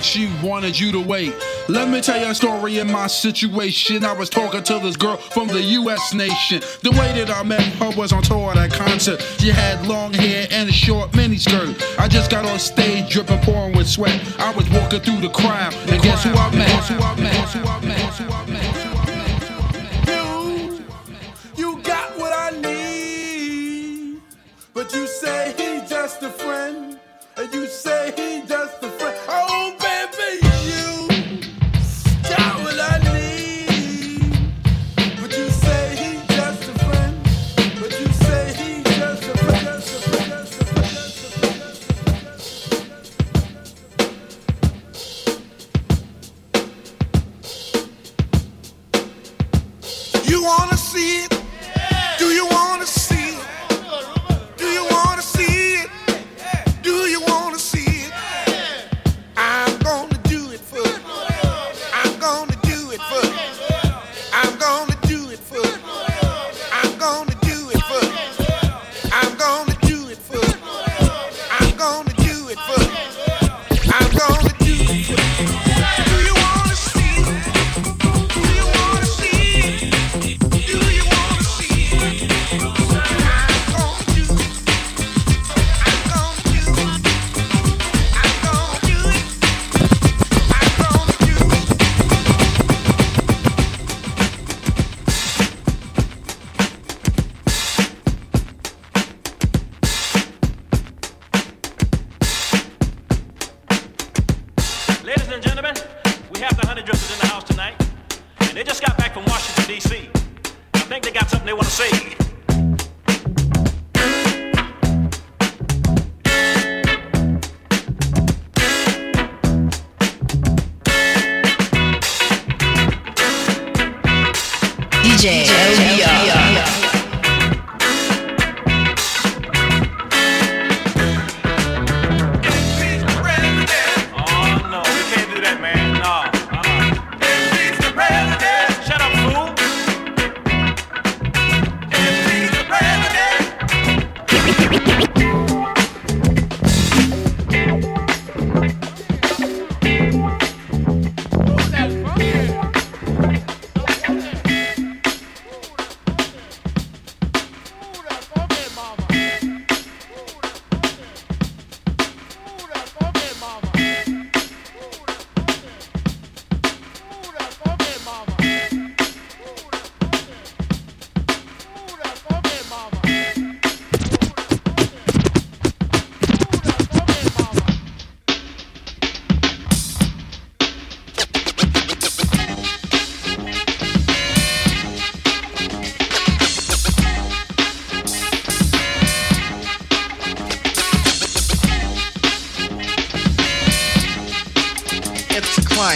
she wanted you to wait. Let me tell you a story in my situation. I was talking to this girl from the US nation. The way that I met her was on tour at a concert. She had long hair and a short miniskirt. I just got on stage dripping, pouring with sweat. I was walking through the crowd, and guess who I met? Guess who I met?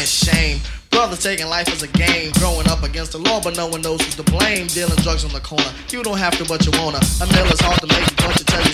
shame. brother, taking life as a game, growing up against the law, but no one knows who's to blame. Dealing drugs on the corner, you don't have to, but you wanna. A mill is hard to make, but you tell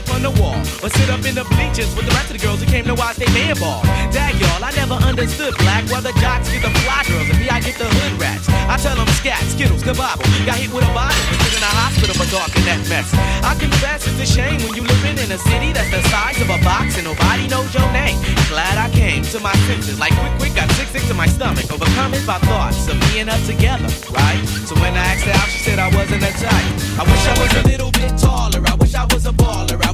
up on the wall, or sit up in the bleachers with the rest of the girls who came to watch they man ball. Dag y'all, I never understood black, while the jocks get the fly girls, and me, I get the hood rats. I tell them scat, skittles, kabobble. Got hit with a body, put in a hospital for talking that mess. I confess it's a shame when you living in a city that's the size of a box and nobody knows your name. Glad I came to my senses, like quick, quick, got sick, sick to my stomach. Overcome it by thoughts of me and her together, right? So when I asked her out, she said I wasn't a type. I wish I was a little bit taller. I wish I was a baller. I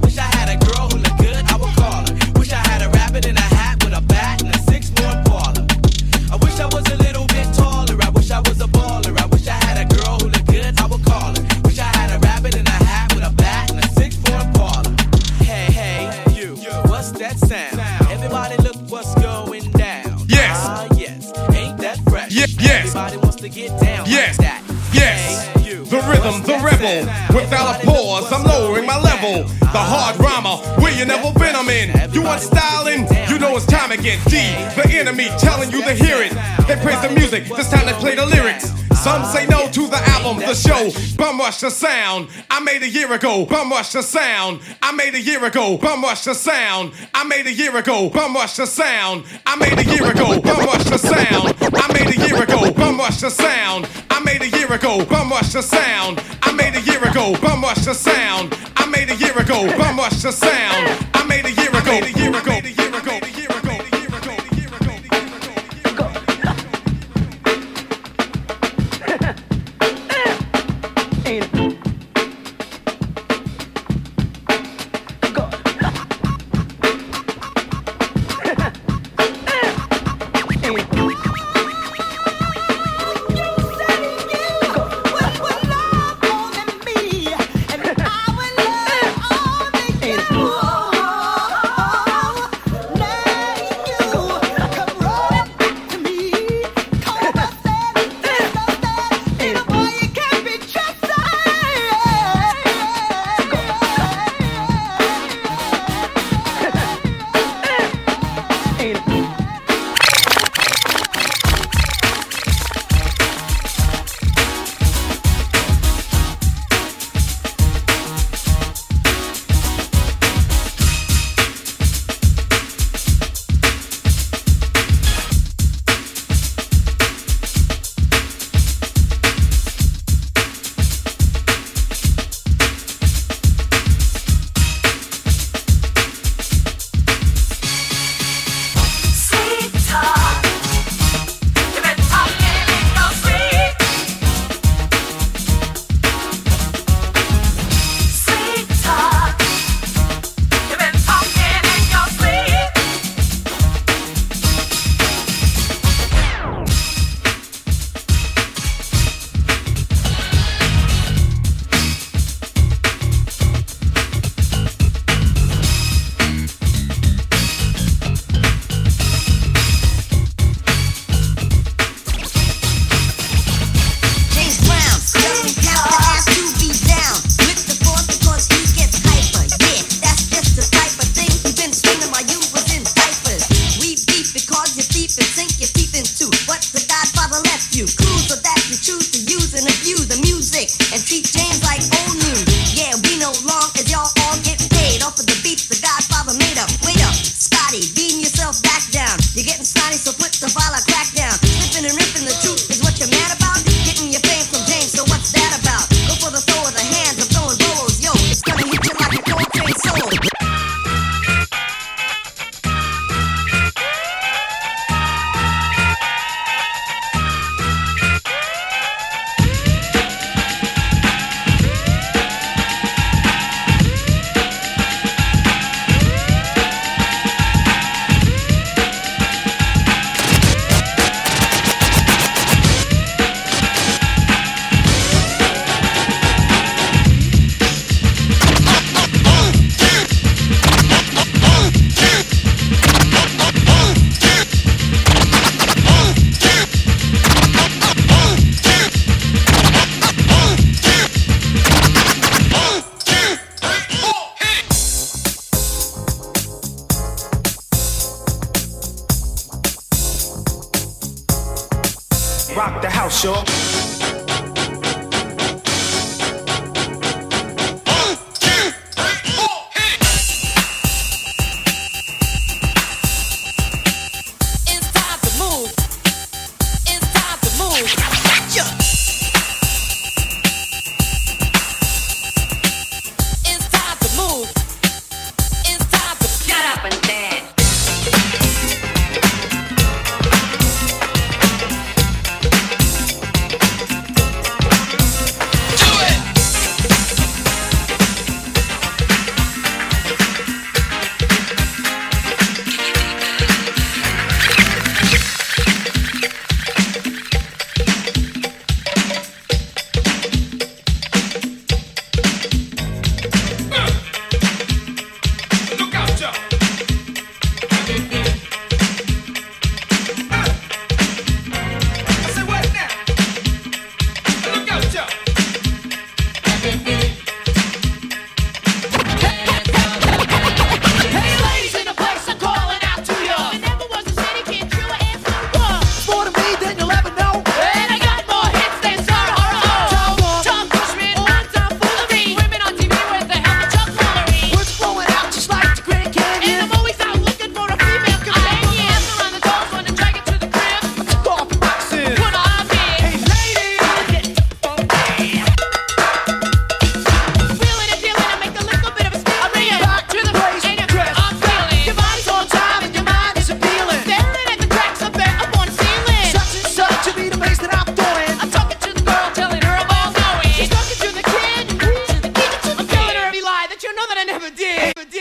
Yes. that. Yes. The rhythm, the rebel. Without a pause, I'm lowering my level. The hard Ah, rhymer, where you never been, I'm in. You want styling? You know it's time get D. The enemy telling you to hear it. They praise the music, this time they play the lyrics. Some say no to the album, the show. Bum rush the sound. I made a year ago. Bum rush the sound. I made a year ago. Bum rush the sound. I made a year ago. Bum rush the sound. I made a year ago. Bum rush the sound. I made a year ago. Bum rush the sound. I made a year ago. Bum rush the sound. I made a year ago. Bum rush the sound. I made a year ago. Bum rush the sound. I made a year ago. A year ago. A year ago. ain't 一本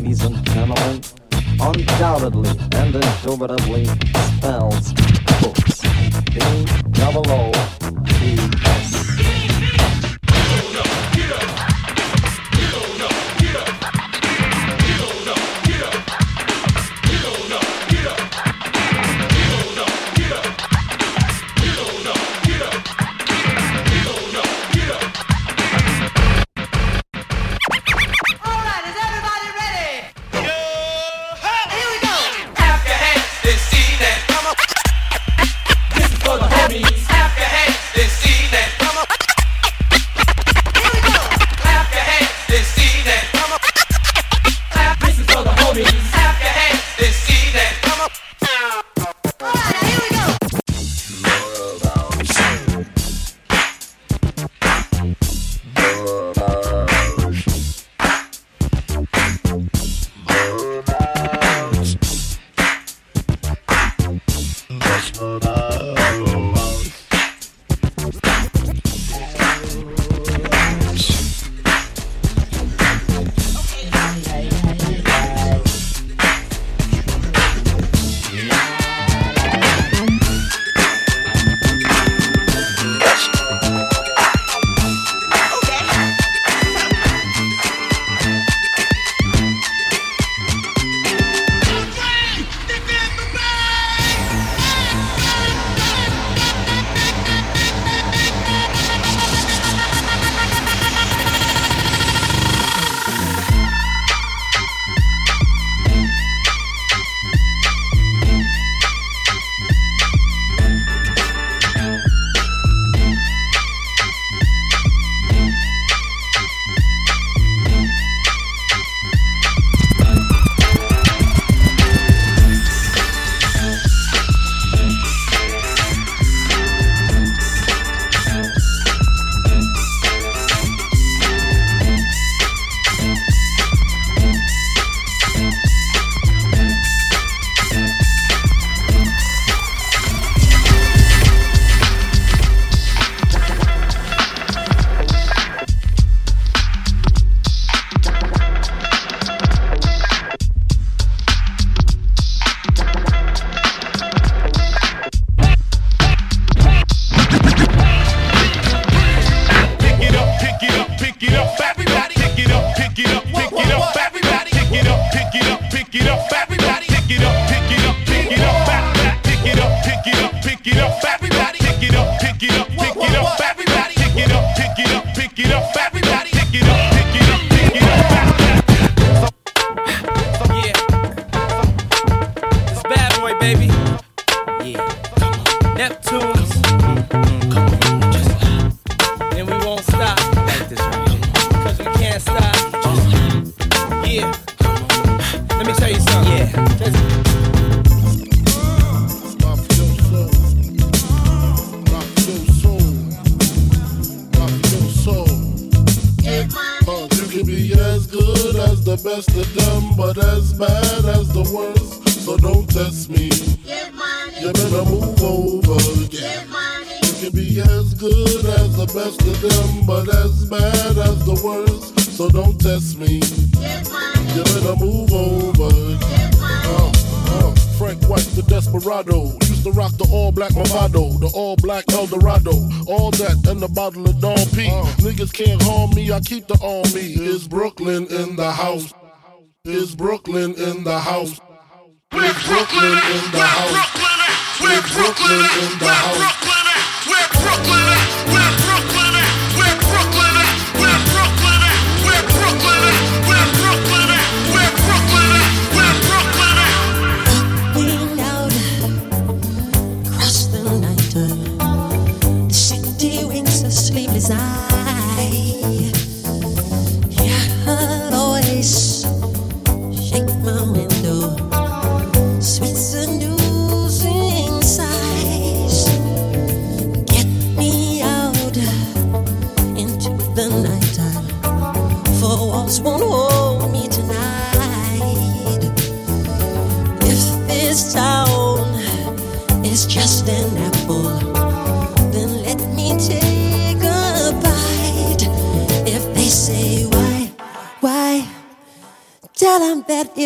ladies and gentlemen, undoubtedly and indubitably spell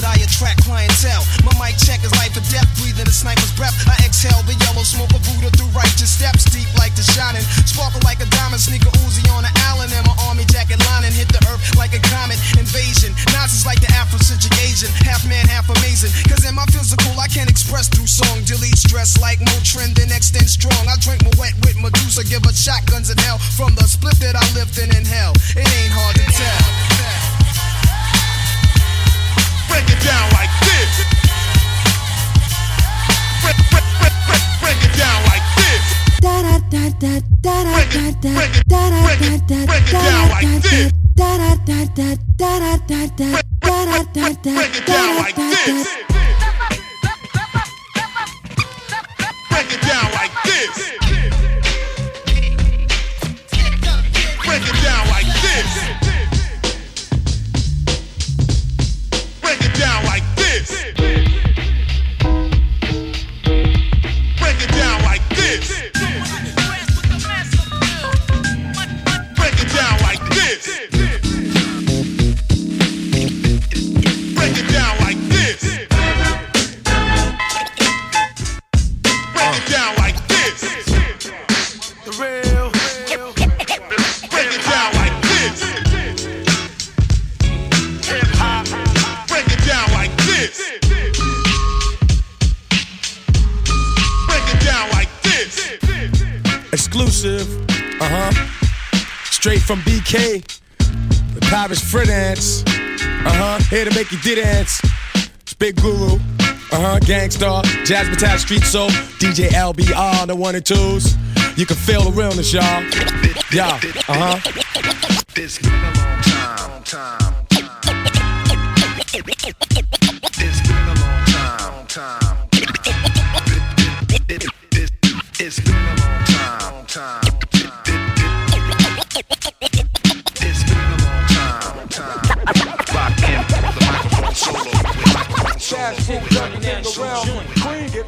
contacted, I attract clientele. My mic check is life or death, breathing a sniper's breath. I exhale the yellow smoke of Buddha through righteous steps, deep like the shining. Sparkle like a diamond, sneaker Uzi on an Allen, and my army jacket lining hit the earth like a comet invasion. Nazis like the Afrocentric Asian, half man, half amazing. Cause in my physical, I can't express through song, delete stress like Motrin, then extend strong. I drink my wet with Medusa, give her shotguns in hell from the split that I lived in in hell. It ain't hard to tell. Break it down like this. Break, break, break, break, break it down like this. Break it, break it, break it, break it down like this. Break, break, break, break, break it down like this. Break it down like this. Break it down like this. Here to make you dance. It's Big Guru. Uh huh. Gangstar. Jazz Metal Street Soul. DJ LBR. The one and twos. You can feel the realness, y'all. Yeah. Uh huh. It's been a long time, time. It's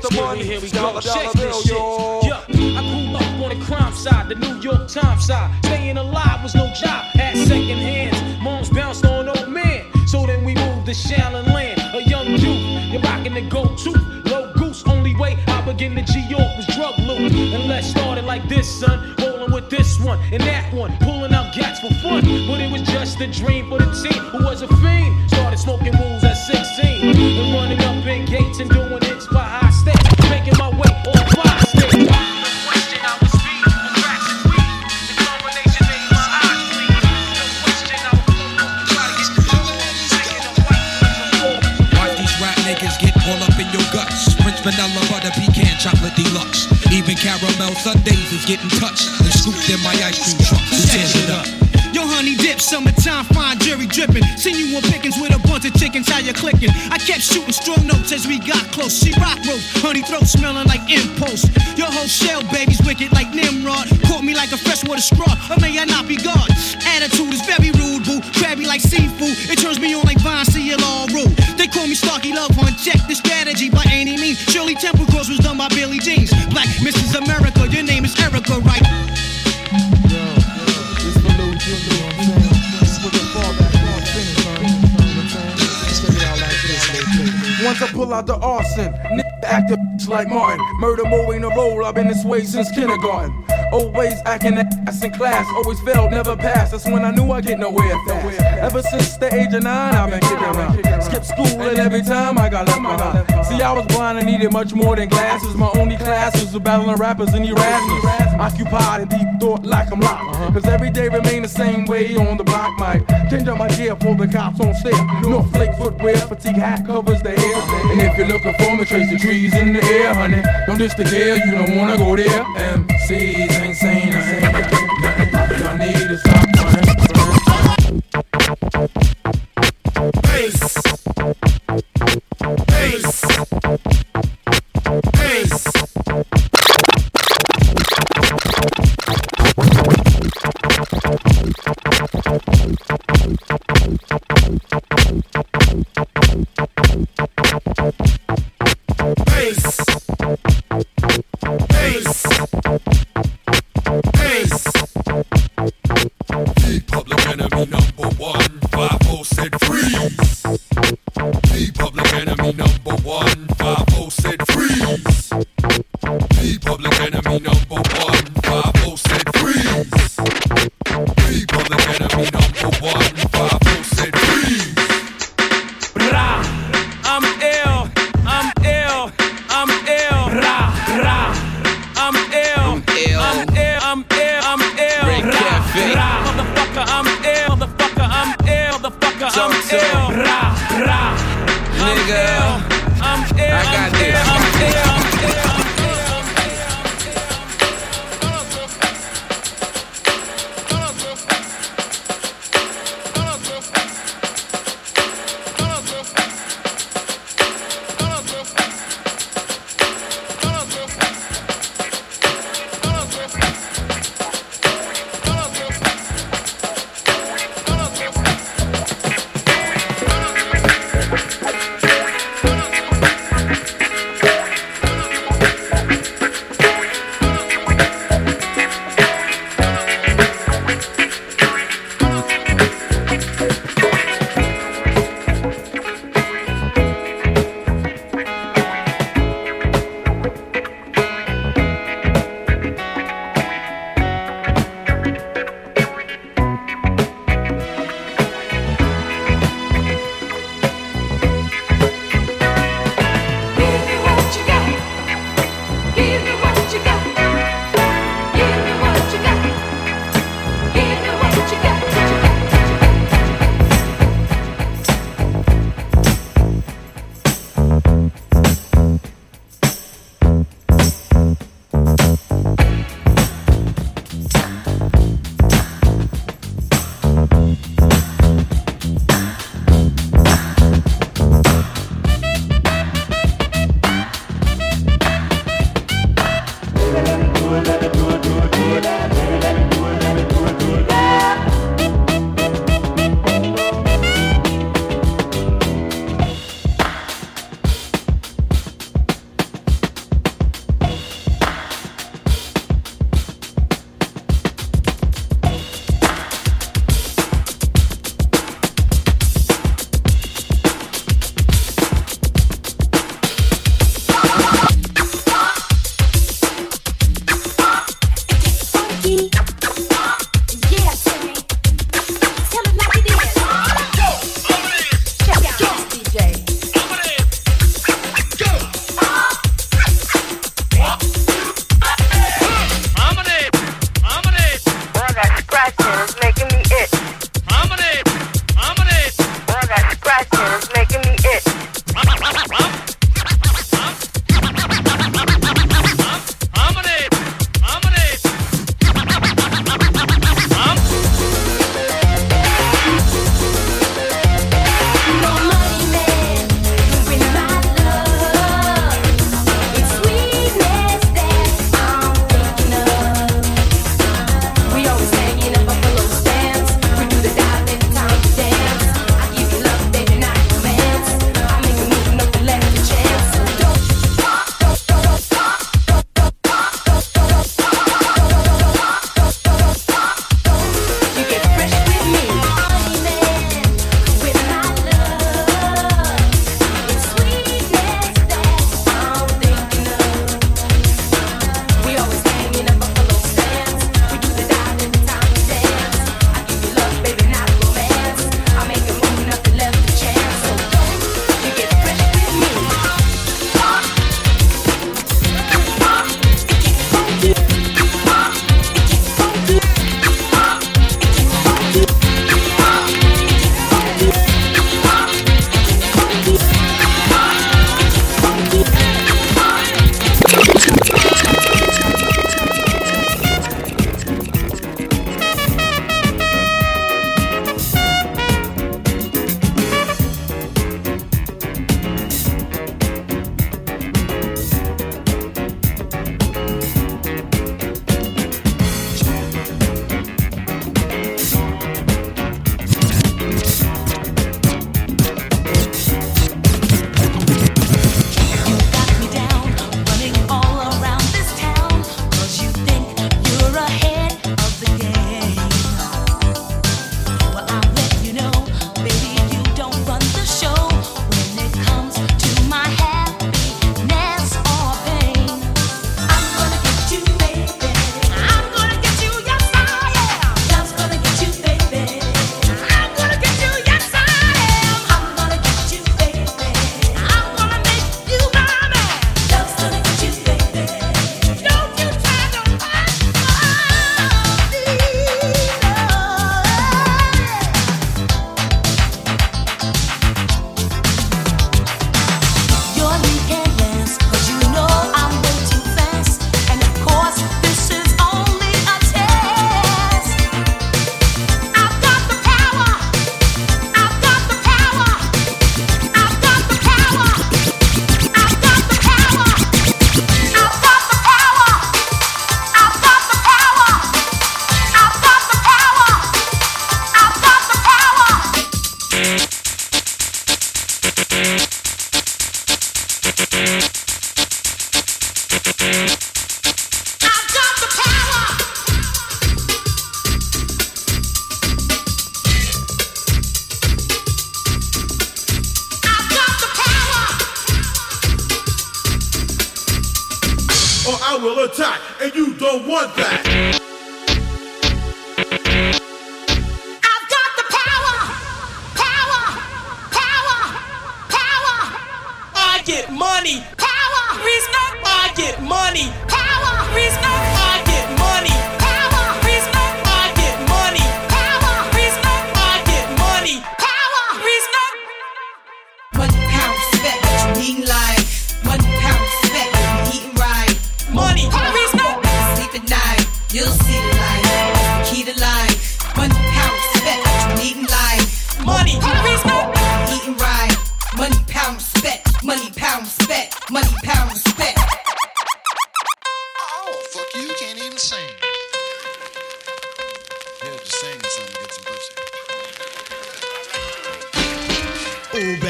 the money. Here we go. Shake this shit. I grew up on the crime side, the New York Times side. Staying alive was no job. Had second hands. Moms bounced on old man. So then we moved to Shaolin Land. A young youth, you're rocking the go-to. Low goose, only way I begin to G-York was drug loot. And let's start it like this, son. Rolling with this one and that one. Pulling out gats for fun. But it was just a dream for the team who was a fiend. Started smoking wools at 16. And running up in gates and doing Caramel sundaes is getting touched and scooped in my ice cream truck. Tears it up? Yo, honey dip, summertime, fine jury dripping. Seen you on pickings with of chickens, how you clicking? I kept shooting strong notes as we got close. She rock rope, honey throat smelling like impulse. Your whole shell, baby's wicked like Nimrod. Caught me like a freshwater straw, or may I not be God? Attitude is very rude, boo. Crabby like seafood. It turns me on like Vine, all rude. They call me Starky Love Hunt. Check the strategy by any means. Shirley Temple Cross was done by Billy Jeans. Black Mrs. America, your name is Erica, right? Once I pull out the arson, nigga act a bitch like Martin. Murder more ain't a role, I've been this way since kindergarten. Always acting ass in class, always failed, never passed. That's when I knew I get nowhere fast. Ever since the age of nine, I've been kicking around. Skip school and every time I got left behind. See, I was blind and needed much more than glasses. My only class was battling rappers and Erasmus. Occupied in deep thought like I'm locked. Uh-huh. Cause every day remain the same way on the block, Mike. Change up my gear for the cops on stare. North Flake footwear, fatigue hat covers the hair. And if you're looking for me, trace the trees in the air, honey. Don't diss the gear, you don't wanna go there. MCs ain't saying nothing. Y'all need to stop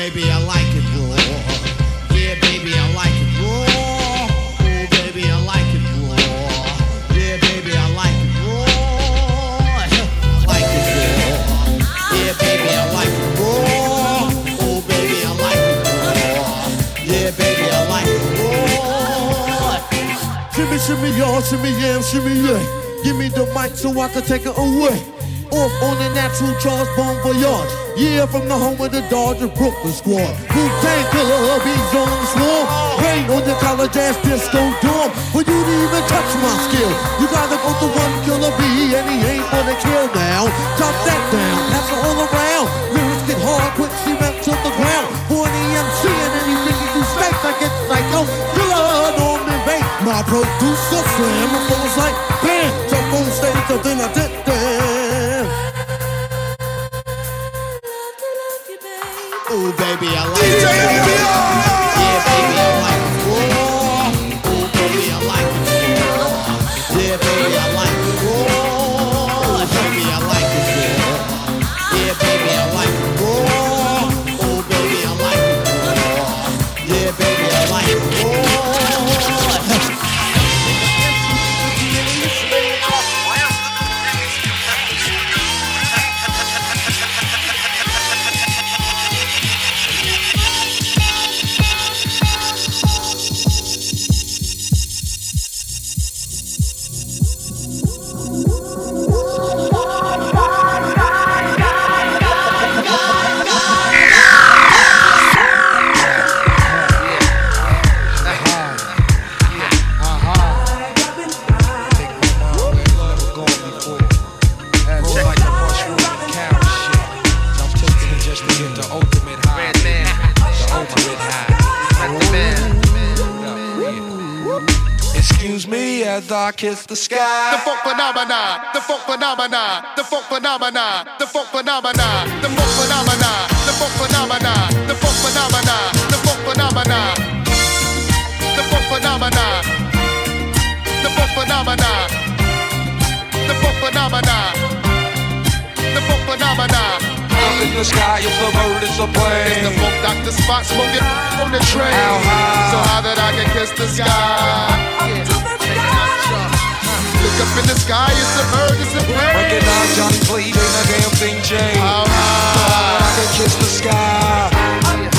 baby, I like it raw. Yeah, baby, I like it raw. Ooh, baby, I like it raw. Yeah, baby, I like it raw. I like it raw. Yeah, baby, I like it raw. Ooh, baby, I like it raw. Yeah, baby, I like it raw. Shimmy, shimmy, y'all, shimmy, yam, shimmy, yeah. Give me the mic so I can take it away. Off on the natural Charles Bon Voyage. Yeah, from the home of the Dodgers Brooklyn squad. Wu-Tang Killer, bees on the swarm. Rain on your college ass disco dorm. For you to even touch my skill, you gotta go to one killer bee, and he ain't gonna kill now. Drop that down, pass it all around. Lyrics get hard, quick cement to the ground. For an EMC and anything you do snakes, I get psycho. Killer, Norman Bates. My producer slam, phone's like bam. Jump on stage, so then I did baby, I like it. Yeah, baby, I like it kiss the sky. The funk phenomena, the funk phenomena, the funk phenomena, the funk phenomena, the funk phenomena, the funk phenomena, the funk phenomena, the funk phenomena, the funk phenomena, the funk phenomena, the funk phenomena, the funk phenomena. In the sky, it's a bird, it's a plane. It's the funk doctor Spock smoking on the train. So high that I can kiss the sky. Look up in the sky, it's a bird, it's a plane. Recognize Johnny Cleave, ain't a damn thing changed. How So high? I can kiss the sky.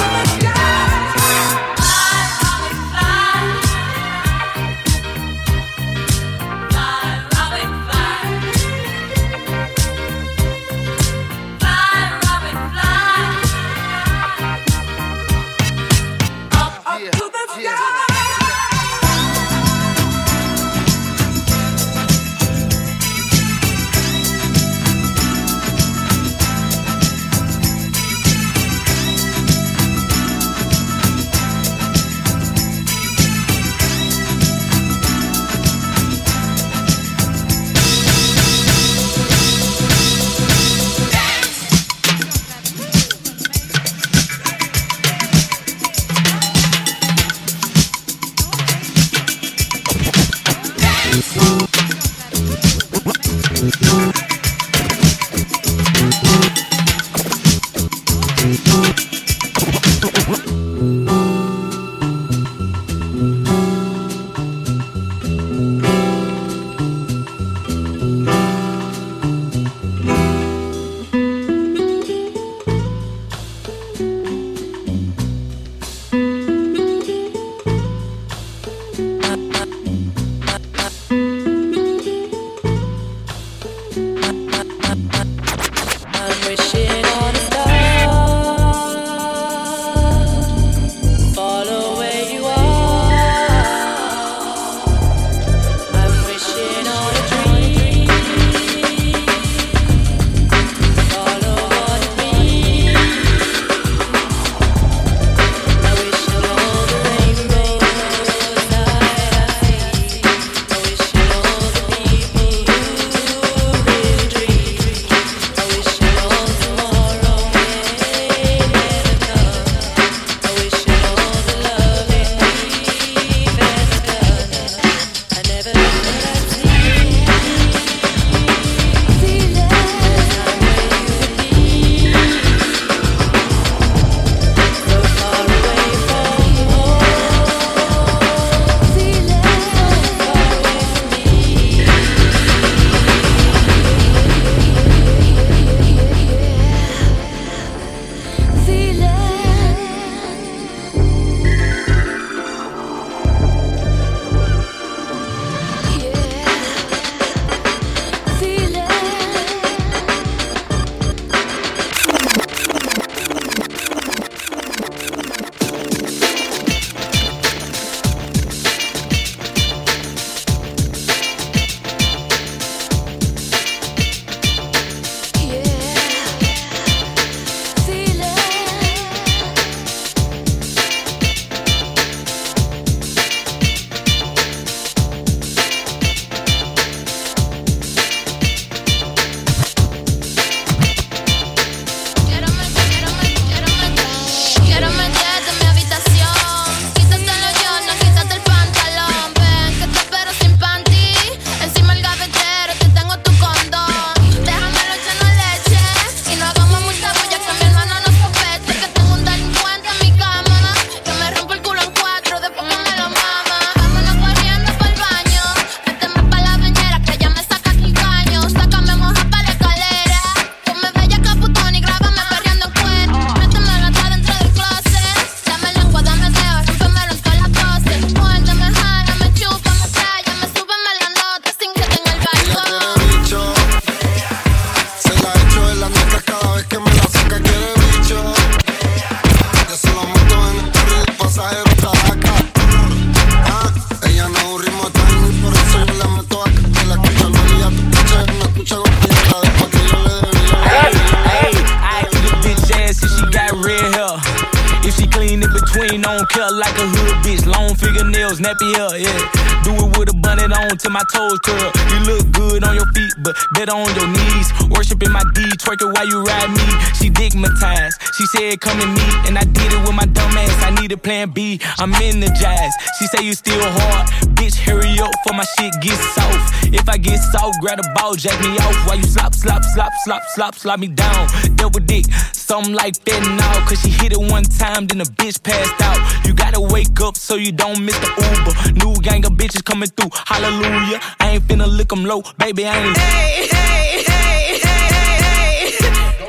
Hair, yeah. Do it with a bunnet on till my toes curl. You look good on your feet, but better on your knees. Worshiping my D, twerking while you ride me. She digmatized. She said, come and meet, and I did it with my dumb ass. I need a plan B. I'm energized. She say you still hard, bitch. Hurry up for my shit get soft. If I get soft, grab the ball, jack me off while you slop, slop, slop, slop, slop, slop me down. Double dick, something like that now. Cause she hit it one time, then the bitch passed out. You gotta wake up so you don't miss the Uber. New gang of bitches coming through, hallelujah. I ain't finna lick 'em low, baby, I ain't. Hey, hey, hey, hey,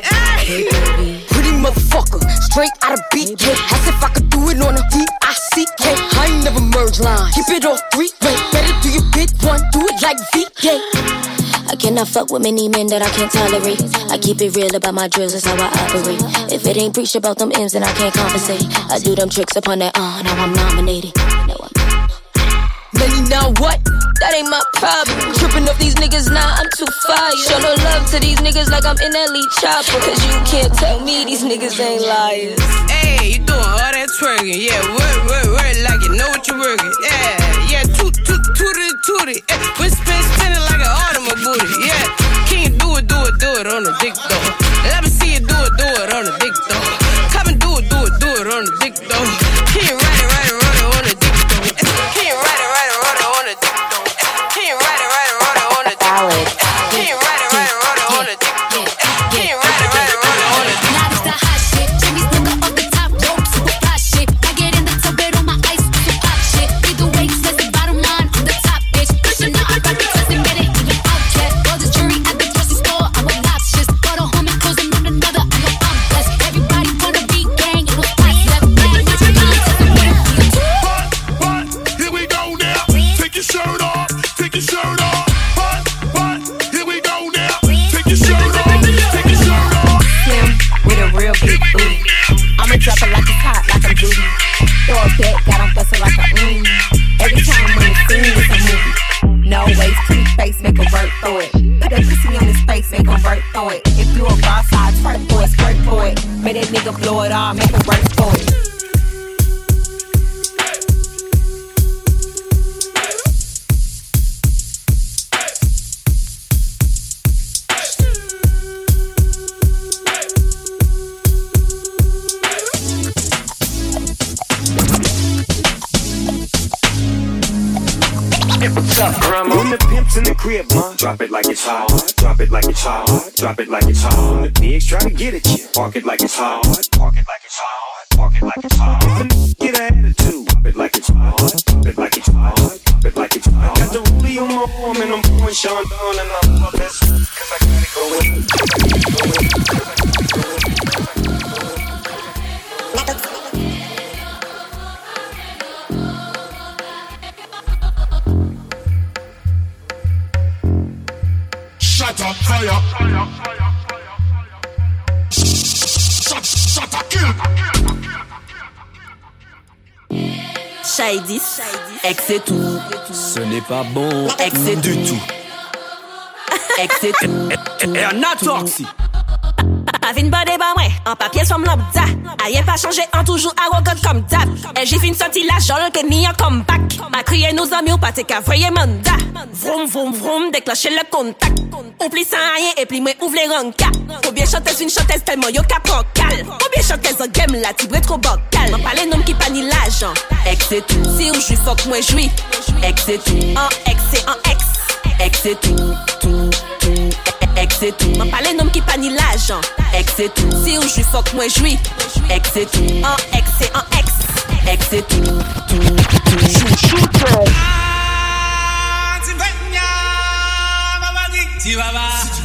hey, hey. Pretty motherfucker, straight out of BK. As if I could do it on a D-I-C-K. I ain't never merge line. Keep it all three way. Better do your bit one, do it like VK. I cannot fuck with many men that I can't tolerate. I keep it real about my drills, that's how I operate. If it ain't preached about them M's, then I can't compensate. I do them tricks upon that, uh, now I'm nominated. Now what? That ain't my problem. Tripping up these niggas now, I'm too fire. Show no love to these niggas like I'm in elite chopper. Cause you can't tell me these niggas ain't liars. Hey, you doing all that twerking? Yeah, work, work, work like you know what you're working. Yeah, yeah, toot, toot, toot it, toot it. Yeah, whisper, spinning like an it, do it, ex c'est tout. Ce n'est pas bon, ex c'est du tout. Ex c'est tout. Et un atoxy. Avin bade ba mwen, an papye som lambda Ayen pa chanje, an toujou arrogant kom dap E jifin soti la jol ke ni an comeback. Ma kriye nou zami ou pate ka vreye manda Vroom vroom vroom, deklache le kontak Ou pli san ayen, e pli mwen ouvre ranka Ou bien chantez une chantez telman yo ka pran kal Ou bien chantez an gem la tibre tro bokal Man pale nom ki pa ni l'ajan Ex c'est tout. Si ou jwi fok mwen jwi Ex c'est tout. An ex c'est an Ex c'est tout, tout, tout. C'est tout. Man pale nom ki pa ni l'ajan Ex c'est tout. Si ou jwi fok mwen jwi c'est tout. An c'est an ex Ex c'est tout, tout, tout. Shoot, shoot, girl. Undercover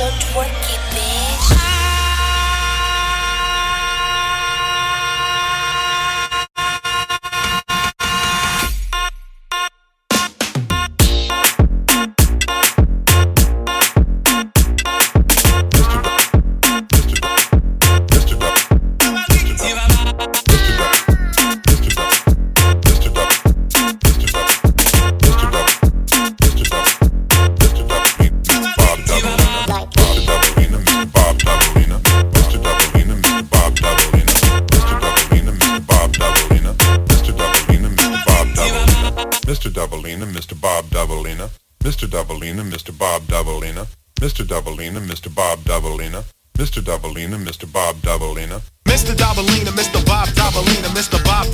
so twerky, Mr. Dobalina, Mr. Bob Dobalina, Mr. Dobalina, Mr. Bob Dobalina. Mr. Dobalina, Mr. Bob Dobalina, Mr. Bob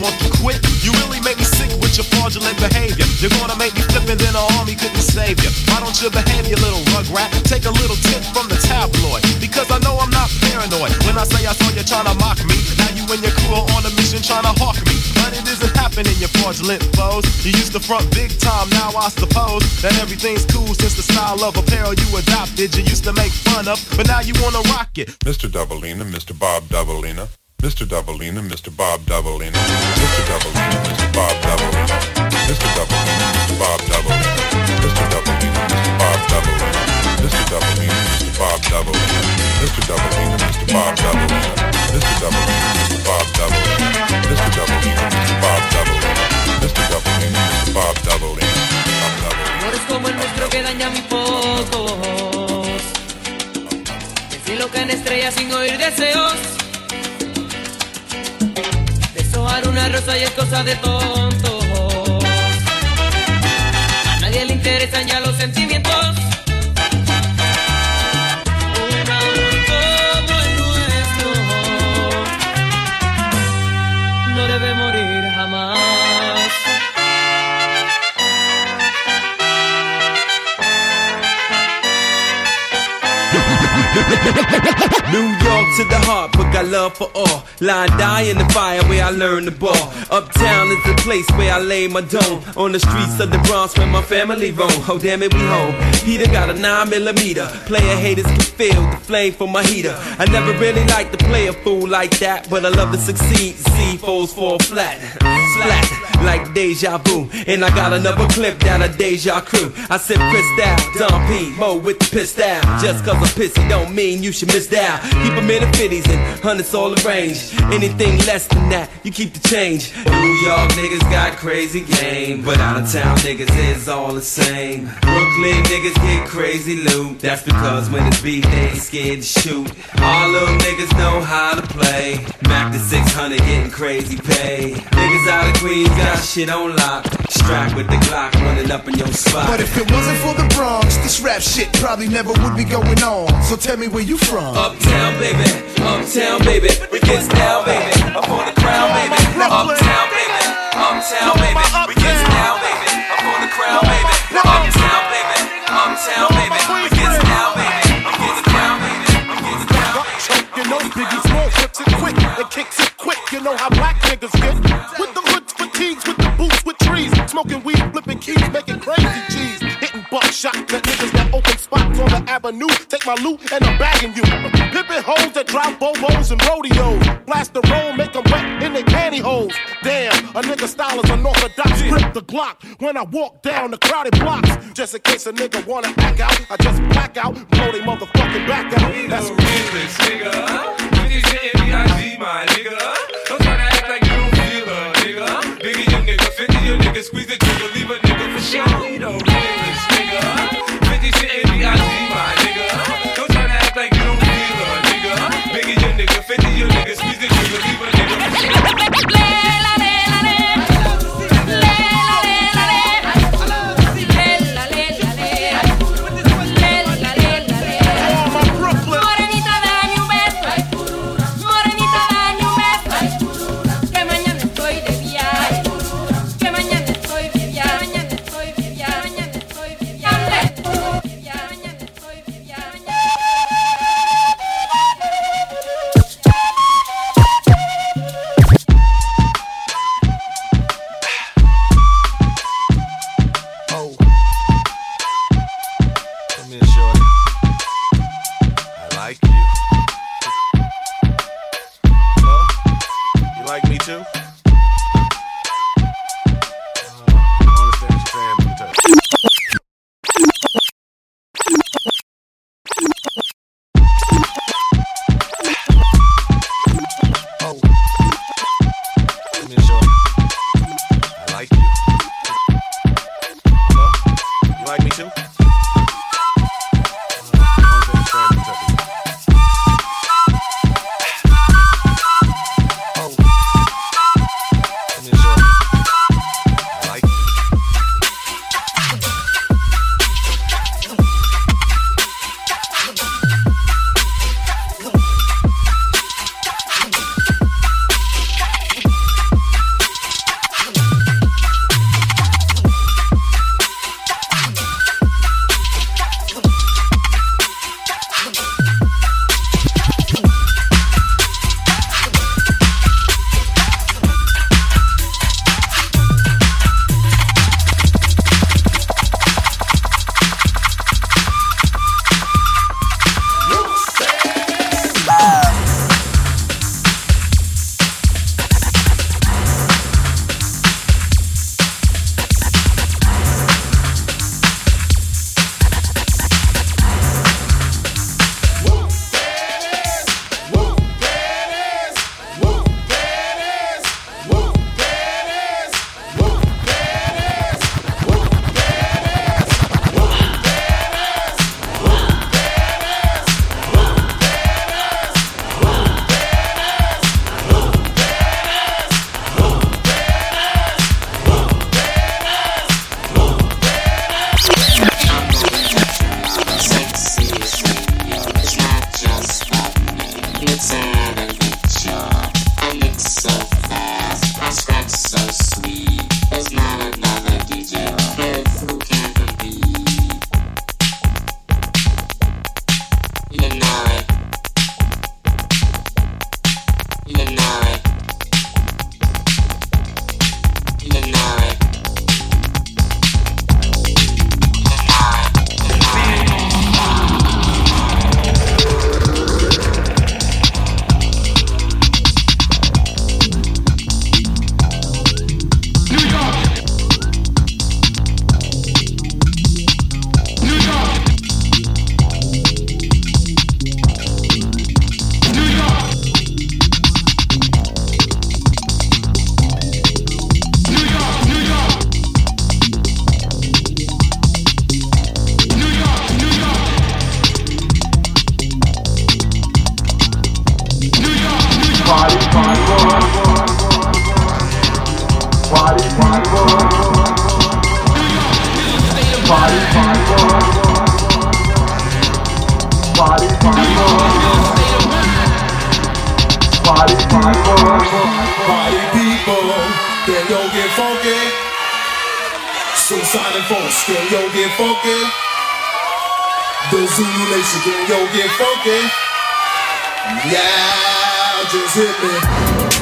want to quit? You really make me sick with your fraudulent behavior. You're gonna make me flip and then the army couldn't save you. Why don't you behave, you little rugrat? Take a little tip from the tabloid. Because I know I'm not paranoid. When I say I saw you trying to mock me, fraudulent foes. You used to front big time, now I suppose that everything's cool since the style of apparel you adopted. You used to make fun of, but now you wanna rock it. Mr. Dobalina, Mr. Bob Dobalina, Mr. Dobalina, Mr. Bob Dobalina, Mr. Dobalina, Mr. Bob Dobalina, Mr. Dobalina, Mr. Bob Dobalina, Mr. Dobalina, Mr. Bob Dobalina, Mr. Dobalina, Mr. Bob Dobalina, Mr. Dobalina, Mr. Bob Dobalina, Mr. Doubleina, Mr. Bob Doubleina, Mr. Doubleina, Mr. Bob Doubleina, Mr. Doubleina, Mr. Bob Doubleina. Amores como el nuestro que dañan mis fotos. Decir lo que en estrellas sin oír deseos. Deshojar una rosa y es cosa de tontos. A nadie le interesan ya los sentimientos. New York to the heart, but got love for all. Lie die in the fire where I learned the ball. Uptown is the place where I lay my dome. On the streets of the Bronx where my family roam. Oh damn it, we home. Peter got a 9 millimeter. Player haters can feel the flame from my heater. I never really liked to play a fool like that, but I love to succeed. See foes fall flat. Splat like deja vu. And I got another clip down a deja crew. I sip Cristal, Dom P, Mo with the pistol. Just cause I'm pissy don't mean you should miss down. Keep 'em in the 50s and hundreds all arranged. Anything less than that, you keep the change. New York niggas got crazy game, but out of town niggas is all the same. Brooklyn niggas get crazy loot. That's because when it's beat, they ain't scared to shoot. All little niggas know how to play. Mac the 600 getting crazy pay. Niggas out of Queens got shit on lock. Strapped with the Glock running up in your spot. But if it wasn't for the Bronx, this rap shit probably never would be going on. So tell me where you from. Uptown, baby. Uptown, baby. We get down, baby. Up on the crown, baby. Uptown, baby. Uptown, baby. We get down, baby. Up on the crown, baby. Uptown, baby. Uptown, baby. We get down, baby. Up on the crown, baby. You know Biggie Small flips it quick and kicks it quick. You know how black niggas get. With the fatigues, with the boots, with trees. Smoking weed, flipping keys, making crazy cheese. Hitting buckshot at niggas that open spots on the avenue. Take my loot and I'm bagging you. Pimping hoes that drive bobos and rodeos. Blast the roll, make them wet in their pantyhose. Damn, a nigga style is unorthodox. Grip the Glock when I walk down the crowded blocks. Just in case a nigga wanna act out, I just black out, blow they motherfucking back out. That's realest nigga. Say my nigga. squeeze it, you believe a nigga for sure. The Zulu Nation, can yo get funky? Yeah, just hit me.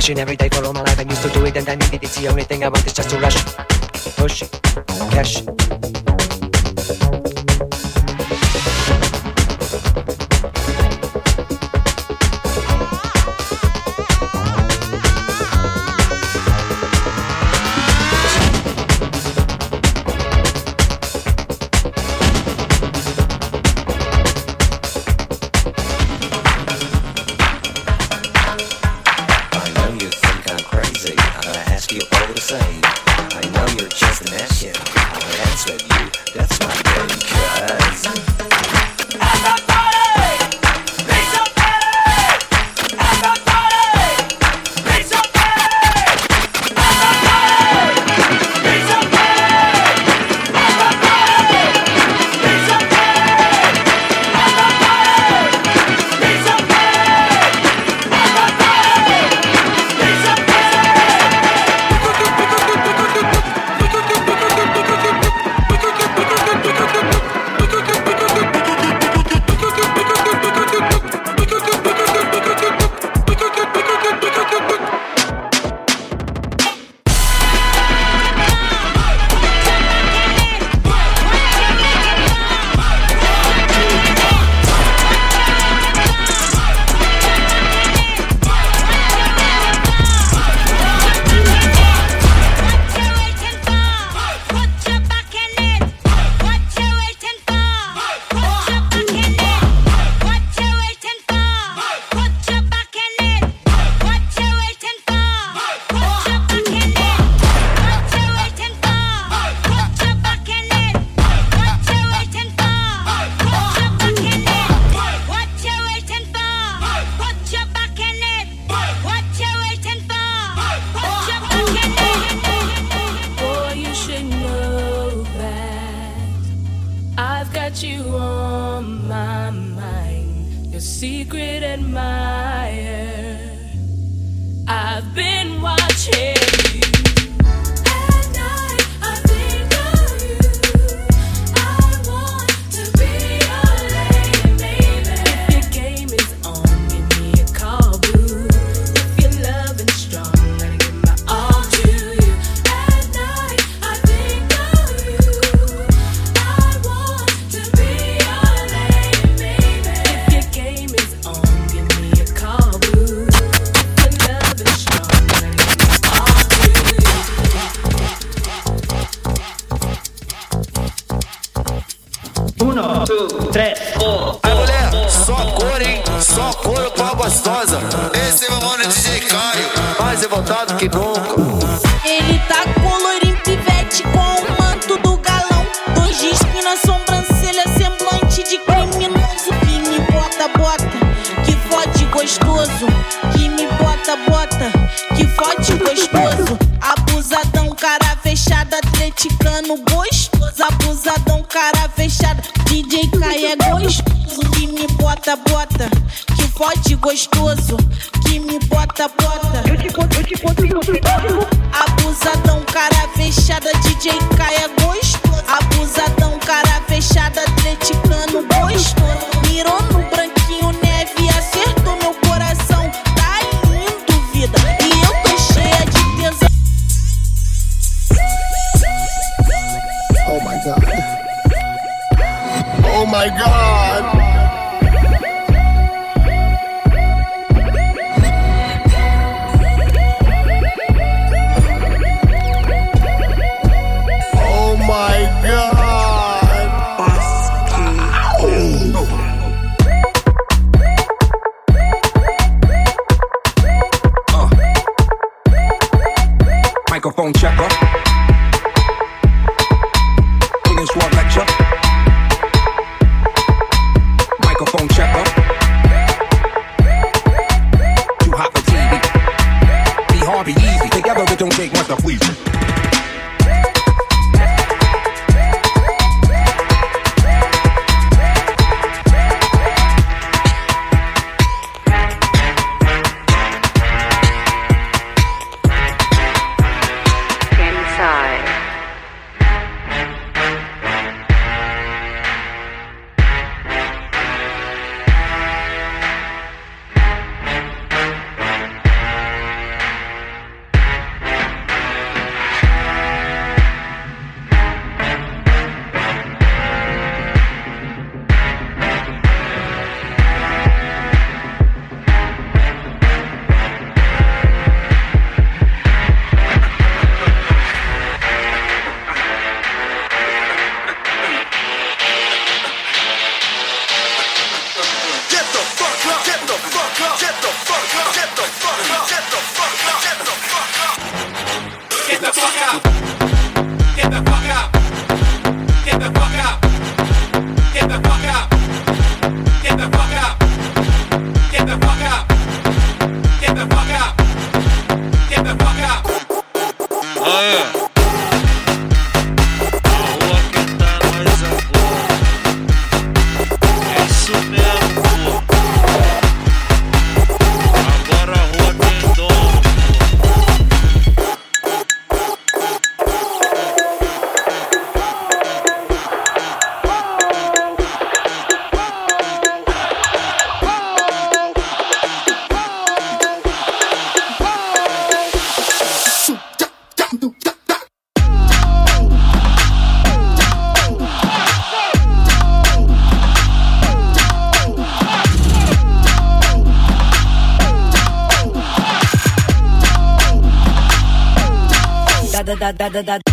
passion every day for all my life. I'm used to do it and I needed it. It's the only thing I want is just to rush. Da da da da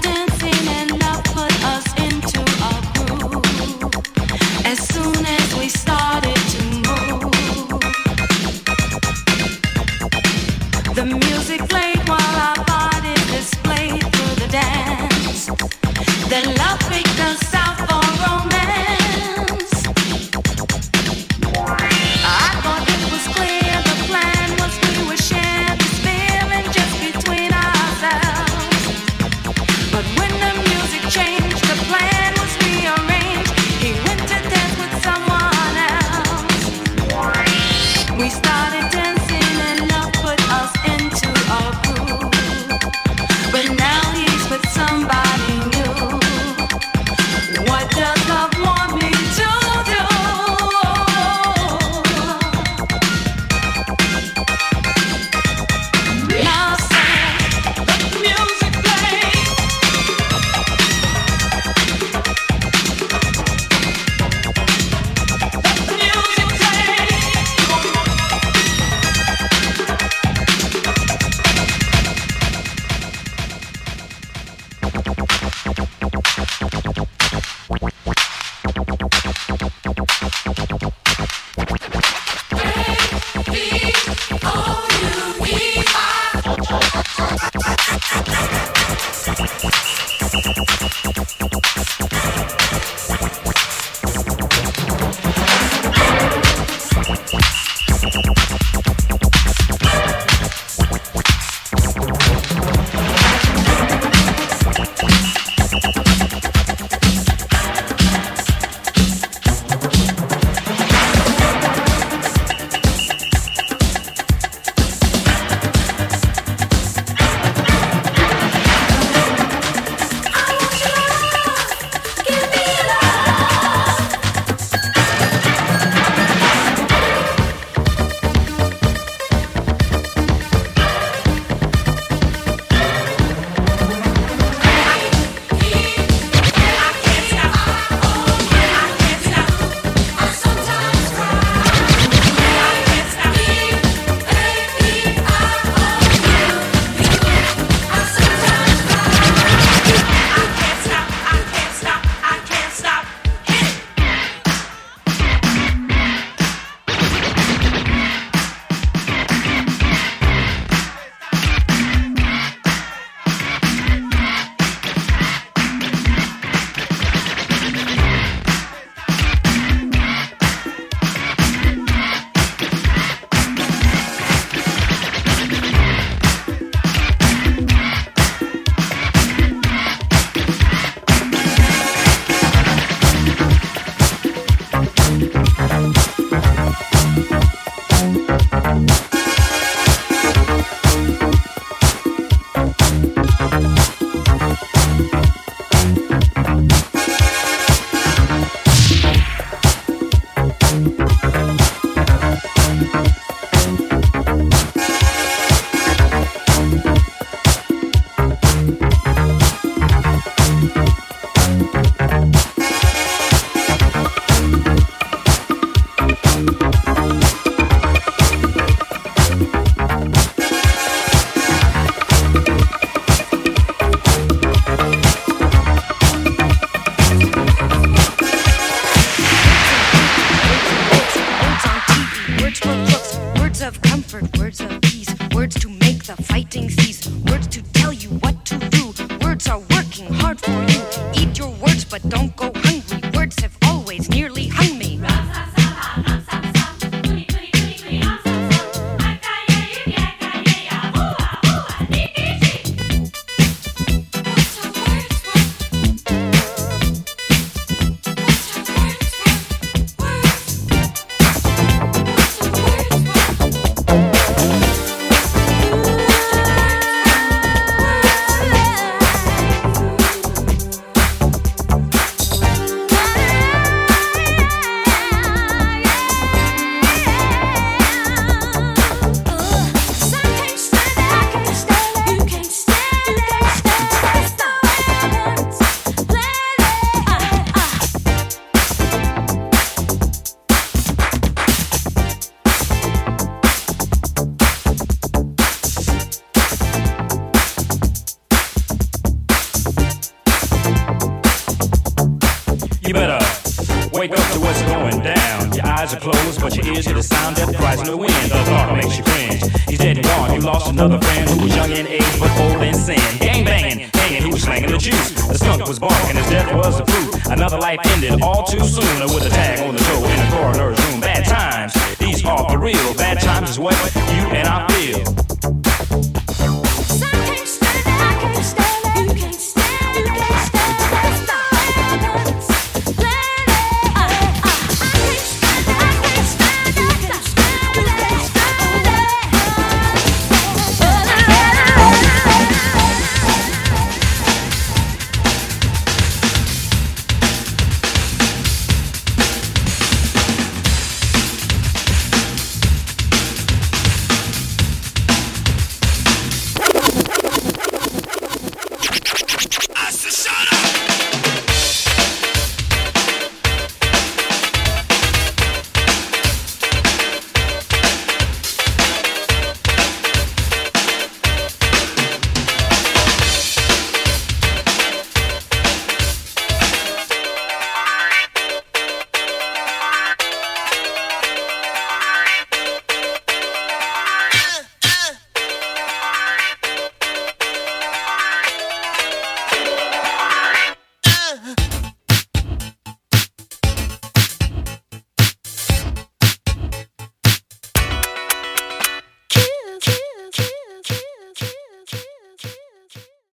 started